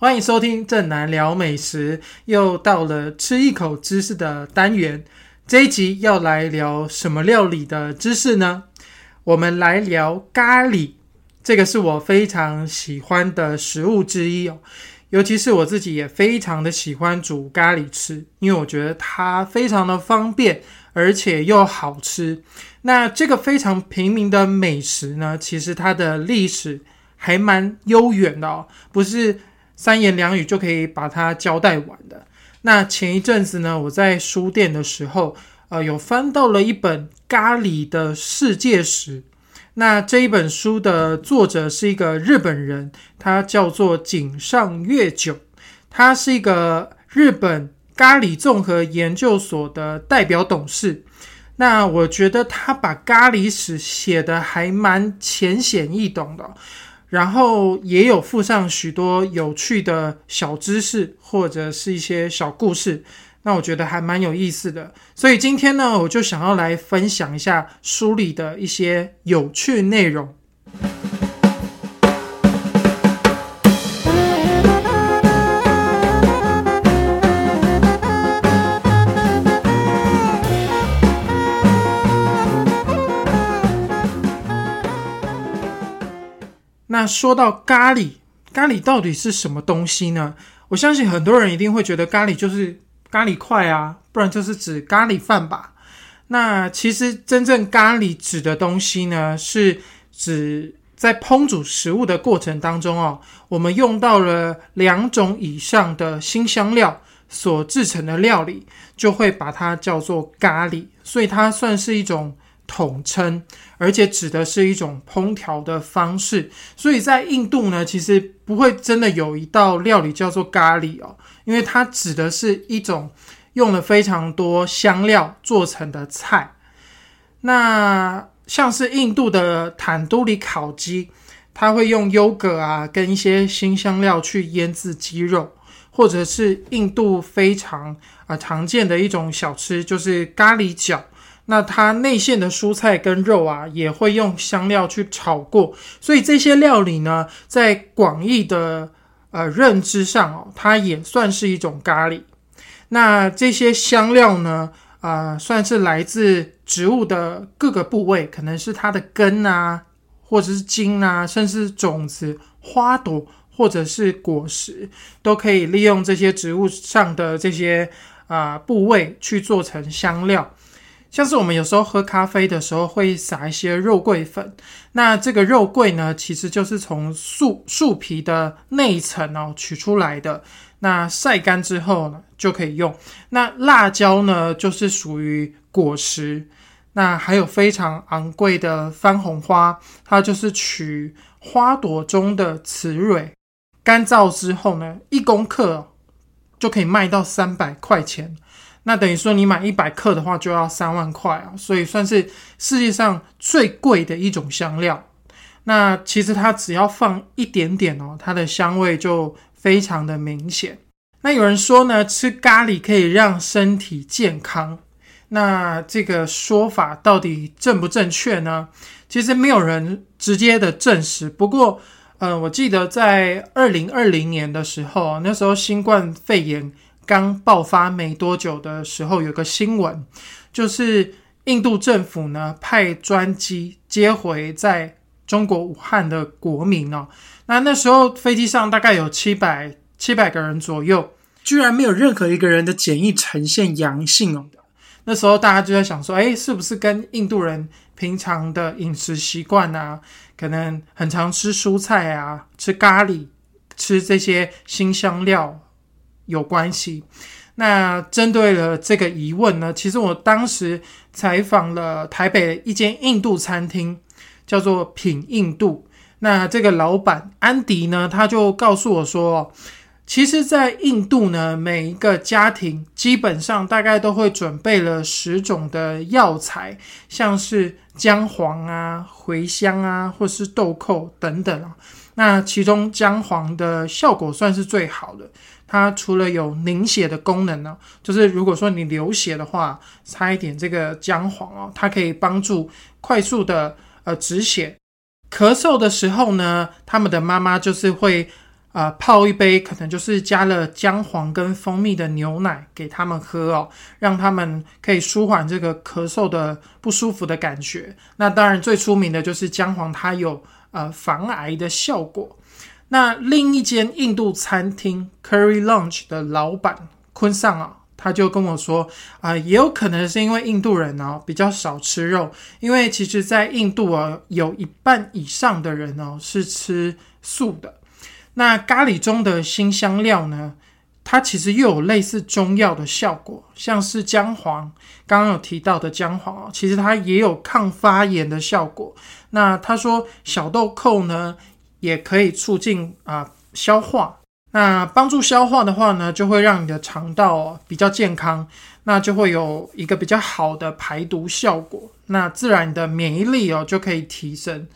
欢迎收听正南聊美食，又到了吃一口知识的单元。这一集要来聊什么料理的知识呢？我们来聊咖喱，这个是我非常喜欢的食物之一哦。尤其是我自己也非常的喜欢煮咖喱吃，因为我觉得它非常的方便，而且又好吃。那这个非常平民的美食呢，其实它的历史还蛮悠远的哦，不是。三言两语就可以把它交代完的。那前一阵子呢，我在书店的时候，呃，有翻到了一本咖喱的世界史。那这一本书的作者是一个日本人，他叫做井上月久，他是一个日本咖喱综合研究所的代表董事。那我觉得他把咖喱史写的还蛮浅显易懂的。然后也有附上许多有趣的小知识，或者是一些小故事，那我觉得还蛮有意思的。所以今天呢，我就想要来分享一下书里的一些有趣内容。那说到咖喱，咖喱到底是什么东西呢？我相信很多人一定会觉得咖喱就是咖喱块啊，不然就是指咖喱饭吧。那其实真正咖喱指的东西呢，是指在烹煮食物的过程当中哦，我们用到了两种以上的新香料所制成的料理，就会把它叫做咖喱，所以它算是一种。统称，而且指的是一种烹调的方式，所以在印度呢，其实不会真的有一道料理叫做咖喱哦，因为它指的是一种用了非常多香料做成的菜。那像是印度的坦都里烤鸡，它会用优格啊跟一些新香料去腌制鸡肉，或者是印度非常啊常见的一种小吃，就是咖喱饺。那它内馅的蔬菜跟肉啊，也会用香料去炒过，所以这些料理呢，在广义的呃认知上哦，它也算是一种咖喱。那这些香料呢，啊，算是来自植物的各个部位，可能是它的根啊，或者是茎啊，甚至种子、花朵或者是果实，都可以利用这些植物上的这些啊部位去做成香料。像是我们有时候喝咖啡的时候会撒一些肉桂粉，那这个肉桂呢，其实就是从树树皮的内层哦取出来的，那晒干之后呢就可以用。那辣椒呢，就是属于果实，那还有非常昂贵的番红花，它就是取花朵中的雌蕊，干燥之后呢，一公克就可以卖到三百块钱。那等于说，你买一百克的话就要三万块啊，所以算是世界上最贵的一种香料。那其实它只要放一点点哦，它的香味就非常的明显。那有人说呢，吃咖喱可以让身体健康，那这个说法到底正不正确呢？其实没有人直接的证实。不过，呃，我记得在二零二零年的时候，那时候新冠肺炎。刚爆发没多久的时候，有个新闻，就是印度政府呢派专机接回在中国武汉的国民哦。那那时候飞机上大概有七百七百个人左右，居然没有任何一个人的检疫呈现阳性哦。那时候大家就在想说，哎，是不是跟印度人平常的饮食习惯啊，可能很常吃蔬菜啊，吃咖喱，吃这些新香料。有关系。那针对了这个疑问呢，其实我当时采访了台北一间印度餐厅，叫做品印度。那这个老板安迪呢，他就告诉我说，其实，在印度呢，每一个家庭基本上大概都会准备了十种的药材，像是姜黄啊、茴香啊，或是豆蔻等等啊。那其中姜黄的效果算是最好的。它除了有凝血的功能呢，就是如果说你流血的话，擦一点这个姜黄哦，它可以帮助快速的呃止血。咳嗽的时候呢，他们的妈妈就是会呃泡一杯，可能就是加了姜黄跟蜂蜜的牛奶给他们喝哦，让他们可以舒缓这个咳嗽的不舒服的感觉。那当然最出名的就是姜黄，它有呃防癌的效果。那另一间印度餐厅 Curry Lounge 的老板坤尚啊。他就跟我说啊，也有可能是因为印度人呢比较少吃肉，因为其实，在印度啊，有一半以上的人哦是吃素的。那咖喱中的新香料呢，它其实又有类似中药的效果，像是姜黄，刚刚有提到的姜黄哦，其实它也有抗发炎的效果。那他说小豆蔻呢，也可以促进啊消化。那帮助消化的话呢，就会让你的肠道比较健康，那就会有一个比较好的排毒效果。那自然的免疫力哦就可以提升。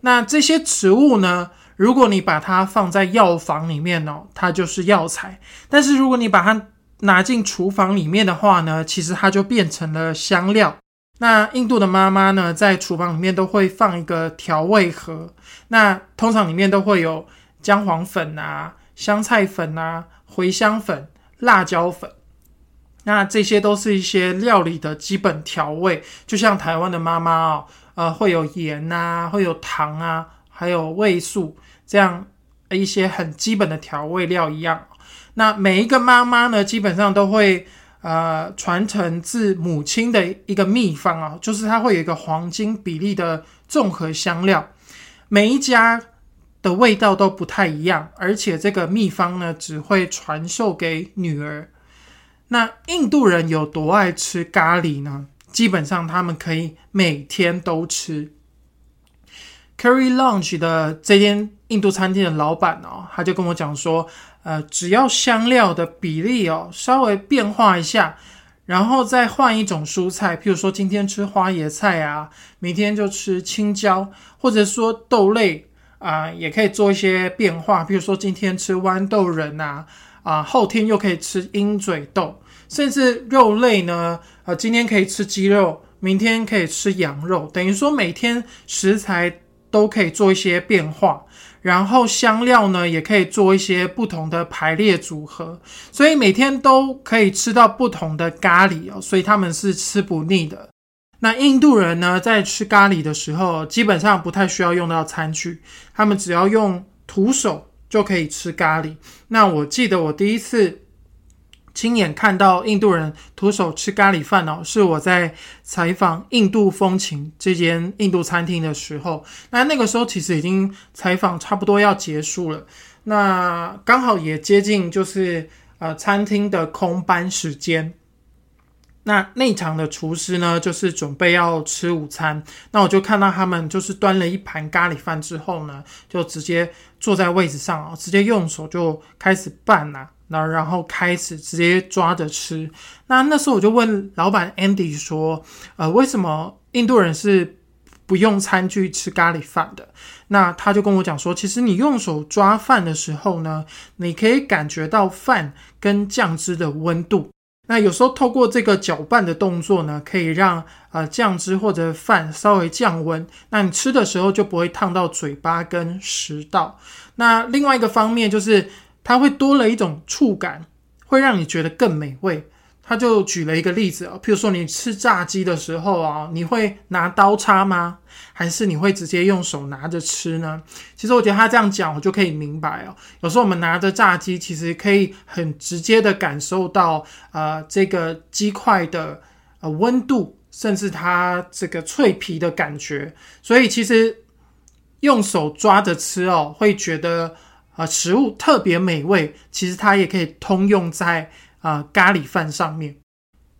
那这些植物呢，如果你把它放在药房里面哦，它就是药材；但是如果你把它拿进厨房里面的话呢，其实它就变成了香料。那印度的妈妈呢，在厨房里面都会放一个调味盒，那通常里面都会有姜黄粉啊。香菜粉啊，茴香粉、辣椒粉，那这些都是一些料理的基本调味。就像台湾的妈妈哦，呃，会有盐啊，会有糖啊，还有味素这样一些很基本的调味料一样。那每一个妈妈呢，基本上都会呃传承自母亲的一个秘方啊，就是它会有一个黄金比例的综合香料，每一家。的味道都不太一样，而且这个秘方呢，只会传授给女儿。那印度人有多爱吃咖喱呢？基本上他们可以每天都吃。Curry Lounge 的这间印度餐厅的老板哦，他就跟我讲说，呃，只要香料的比例哦稍微变化一下，然后再换一种蔬菜，譬如说今天吃花椰菜啊，明天就吃青椒，或者说豆类。啊，也可以做一些变化，比如说今天吃豌豆仁啊，啊，后天又可以吃鹰嘴豆，甚至肉类呢，啊，今天可以吃鸡肉，明天可以吃羊肉，等于说每天食材都可以做一些变化，然后香料呢也可以做一些不同的排列组合，所以每天都可以吃到不同的咖喱哦，所以他们是吃不腻的。那印度人呢，在吃咖喱的时候，基本上不太需要用到餐具，他们只要用徒手就可以吃咖喱。那我记得我第一次亲眼看到印度人徒手吃咖喱饭哦，是我在采访印度风情这间印度餐厅的时候。那那个时候其实已经采访差不多要结束了，那刚好也接近就是呃餐厅的空班时间。那内场的厨师呢，就是准备要吃午餐。那我就看到他们就是端了一盘咖喱饭之后呢，就直接坐在位置上啊，直接用手就开始拌呐，那然后开始直接抓着吃。那那时候我就问老板 Andy 说，呃，为什么印度人是不用餐具吃咖喱饭的？那他就跟我讲说，其实你用手抓饭的时候呢，你可以感觉到饭跟酱汁的温度。那有时候透过这个搅拌的动作呢，可以让呃酱汁或者饭稍微降温，那你吃的时候就不会烫到嘴巴跟食道。那另外一个方面就是它会多了一种触感，会让你觉得更美味。他就举了一个例子啊，譬如说你吃炸鸡的时候啊，你会拿刀叉吗？还是你会直接用手拿着吃呢？其实我觉得他这样讲，我就可以明白哦。有时候我们拿着炸鸡，其实可以很直接的感受到呃这个鸡块的呃温度，甚至它这个脆皮的感觉。所以其实用手抓着吃哦，会觉得啊食物特别美味。其实它也可以通用在。啊，咖喱饭上面，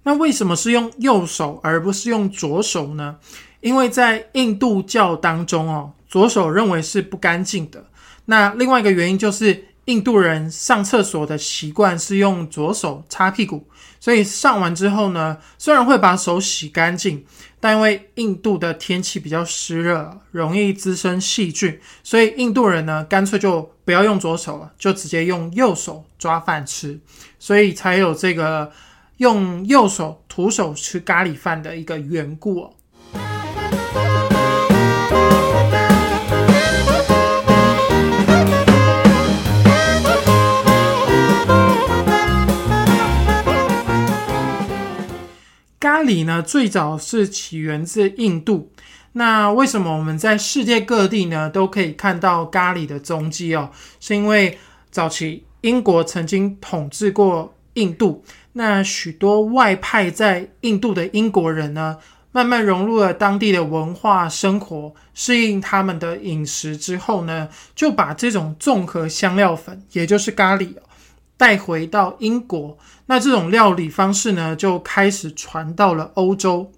那为什么是用右手而不是用左手呢？因为在印度教当中哦，左手认为是不干净的。那另外一个原因就是，印度人上厕所的习惯是用左手擦屁股，所以上完之后呢，虽然会把手洗干净，但因为印度的天气比较湿热，容易滋生细菌，所以印度人呢，干脆就不要用左手了，就直接用右手抓饭吃。所以才有这个用右手徒手吃咖喱饭的一个缘故。咖喱呢，最早是起源自印度。那为什么我们在世界各地呢都可以看到咖喱的踪迹哦？是因为早期英国曾经统治过印度，那许多外派在印度的英国人呢，慢慢融入了当地的文化生活，适应他们的饮食之后呢，就把这种综合香料粉，也就是咖喱哦，带回到英国。那这种料理方式呢，就开始传到了欧洲。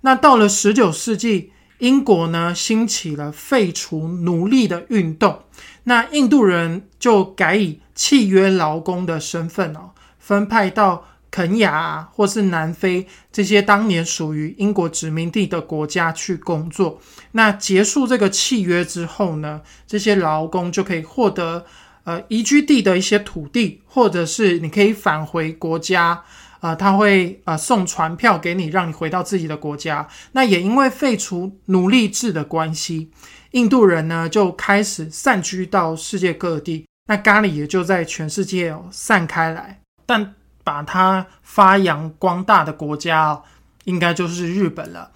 那到了十九世纪。英国呢兴起了废除奴隶的运动，那印度人就改以契约劳工的身份哦，分派到肯雅或是南非这些当年属于英国殖民地的国家去工作。那结束这个契约之后呢，这些劳工就可以获得呃移居地的一些土地，或者是你可以返回国家。啊，他会啊送船票给你，让你回到自己的国家。那也因为废除奴隶制的关系，印度人呢就开始散居到世界各地。那咖喱也就在全世界散开来。但把它发扬光大的国家哦，应该就是日本了。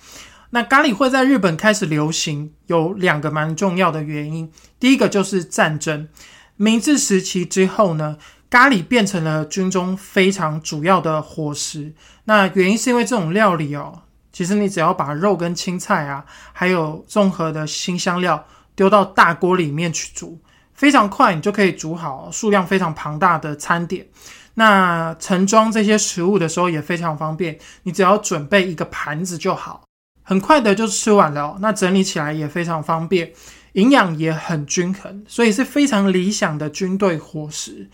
那咖喱会在日本开始流行，有两个蛮重要的原因。第一个就是战争，明治时期之后呢。咖喱变成了军中非常主要的伙食。那原因是因为这种料理哦，其实你只要把肉跟青菜啊，还有综合的新香料丢到大锅里面去煮，非常快，你就可以煮好数量非常庞大的餐点。那盛装这些食物的时候也非常方便，你只要准备一个盘子就好，很快的就吃完了。那整理起来也非常方便，营养也很均衡，所以是非常理想的军队伙食。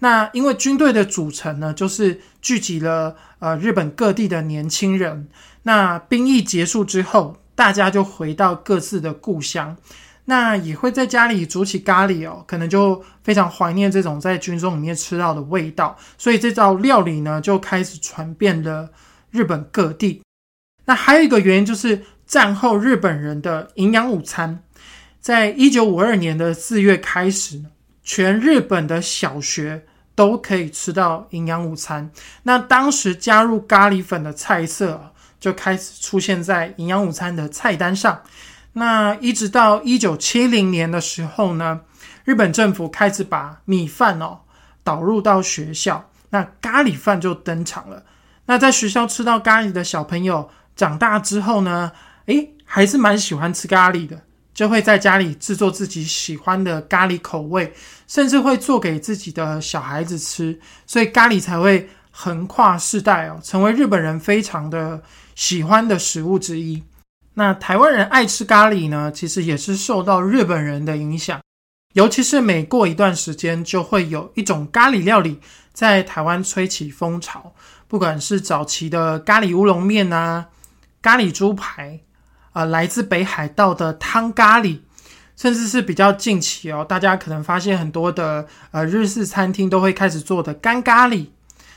那因为军队的组成呢，就是聚集了呃日本各地的年轻人。那兵役结束之后，大家就回到各自的故乡，那也会在家里煮起咖喱哦，可能就非常怀念这种在军中里面吃到的味道。所以这道料理呢，就开始传遍了日本各地。那还有一个原因就是战后日本人的营养午餐，在一九五二年的四月开始，全日本的小学。都可以吃到营养午餐。那当时加入咖喱粉的菜色就开始出现在营养午餐的菜单上。那一直到一九七零年的时候呢，日本政府开始把米饭哦导入到学校，那咖喱饭就登场了。那在学校吃到咖喱的小朋友长大之后呢，诶，还是蛮喜欢吃咖喱的。就会在家里制作自己喜欢的咖喱口味，甚至会做给自己的小孩子吃，所以咖喱才会横跨世代哦，成为日本人非常的喜欢的食物之一。那台湾人爱吃咖喱呢，其实也是受到日本人的影响，尤其是每过一段时间，就会有一种咖喱料理在台湾吹起风潮，不管是早期的咖喱乌龙面啊，咖喱猪排。啊，来自北海道的汤咖喱，甚至是比较近期哦，大家可能发现很多的呃日式餐厅都会开始做的干咖喱，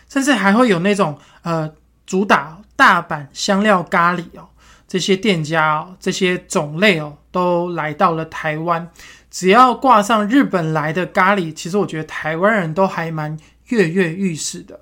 甚至还会有那种呃主打大阪香料咖喱哦，这些店家哦，这些种类哦，都来到了台湾。只要挂上日本来的咖喱，其实我觉得台湾人都还蛮跃跃欲试的。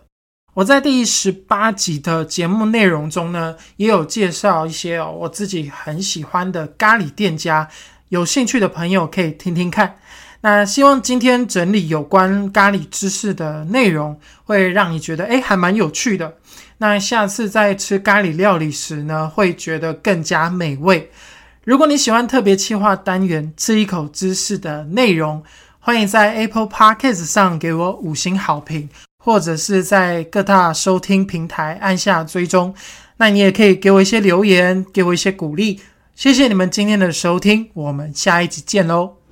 我在第十八集的节目内容中呢，也有介绍一些哦，我自己很喜欢的咖喱店家，有兴趣的朋友可以听听看。那希望今天整理有关咖喱知识的内容，会让你觉得诶还蛮有趣的。那下次在吃咖喱料理时呢，会觉得更加美味。如果你喜欢特别企划单元吃一口知识的内容，欢迎在 Apple Podcast 上给我五星好评。或者是在各大收听平台按下追踪，那你也可以给我一些留言，给我一些鼓励。谢谢你们今天的收听，我们下一集见喽。